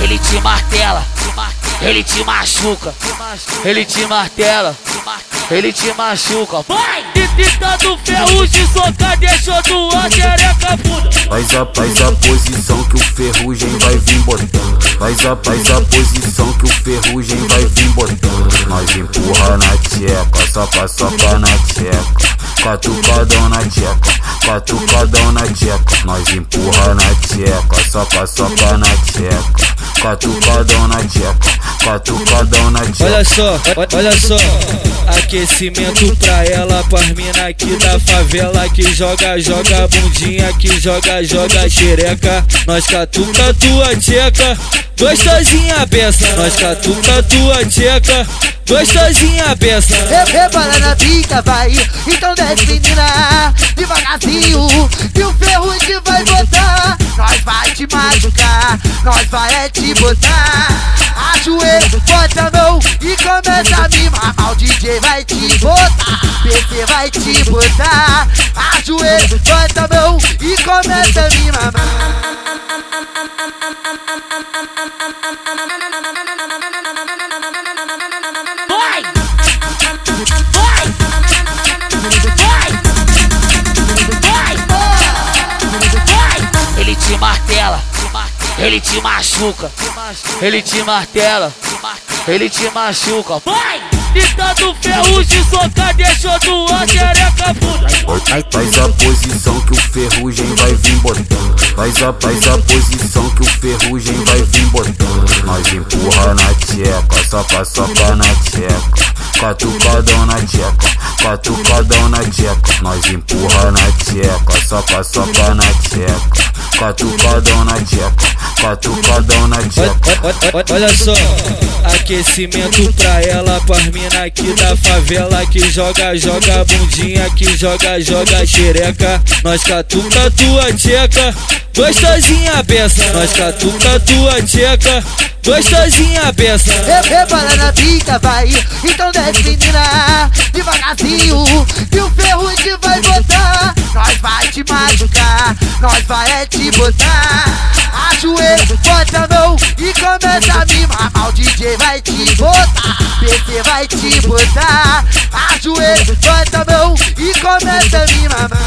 Ele te martela, ele te machuca, ele te martela, ele te machuca. Vai! Tanto ferrugem soca deixou tua xereca bunda. Faz a, faz a posição que ferrugem vai vir botando. Faz a, faz a posição que o ferrugem vai vir botando. Nós empurra na tcheca, soca, soca na tcheca. Catucadão na tcheca, catucadão na tcheca. Nós empurra na tcheca, soca, soca na tcheca. Catucadão na tcheca, catucadão na tcheca. Olha só, olha só, aquecimento pra ela, pras mina aqui da favela que joga, joga bundinha, que joga, joga xereca. Nós catuca tua tcheca, gostosinha beça. Nós catuca tua tcheca, gostosinha beça. Re- Rebola na pica, vai. Então desce, menina, devagarzinho. E o ferrugem vai botar. Nós vai te machucar, nós vai te botar. Ajoelha, bota a mão e começa a Ele te martela, ele te machuca, ele te martela, ele te machuca. Vai! E tanto ferrugem soca deixou tua xereca bunda. Faz, faz a posição que o ferrugem vai vir botando. Faz a, faz a posição que o ferrugem vai vir botando. Nós empurra na tcheca, soca, soca na tcheca. Catucadão na tcheca, catucadão na tcheca. Nós empurra na tcheca, soca, soca na tcheca. Catucadão na tcheca, catucadão na tcheca. Olha só, aquecimento pra ela, pras mina aqui da favela que joga, joga bundinha, que joga, joga xereca. Nós catuca tua tcheca, gostosinha beça. Nós catuca tua tcheca, gostosinha beça. Re- Rebola na pica, vai. Então desce, menina, devagarzinho. E o ferrugem vai botar. Nós vai te machucar, nós vai é te botar. Ajoelha, bota a mão e começa a me. O DJ vai te botar, PC vai te botar. Ajoelha, bota a mão e começa a me mamar.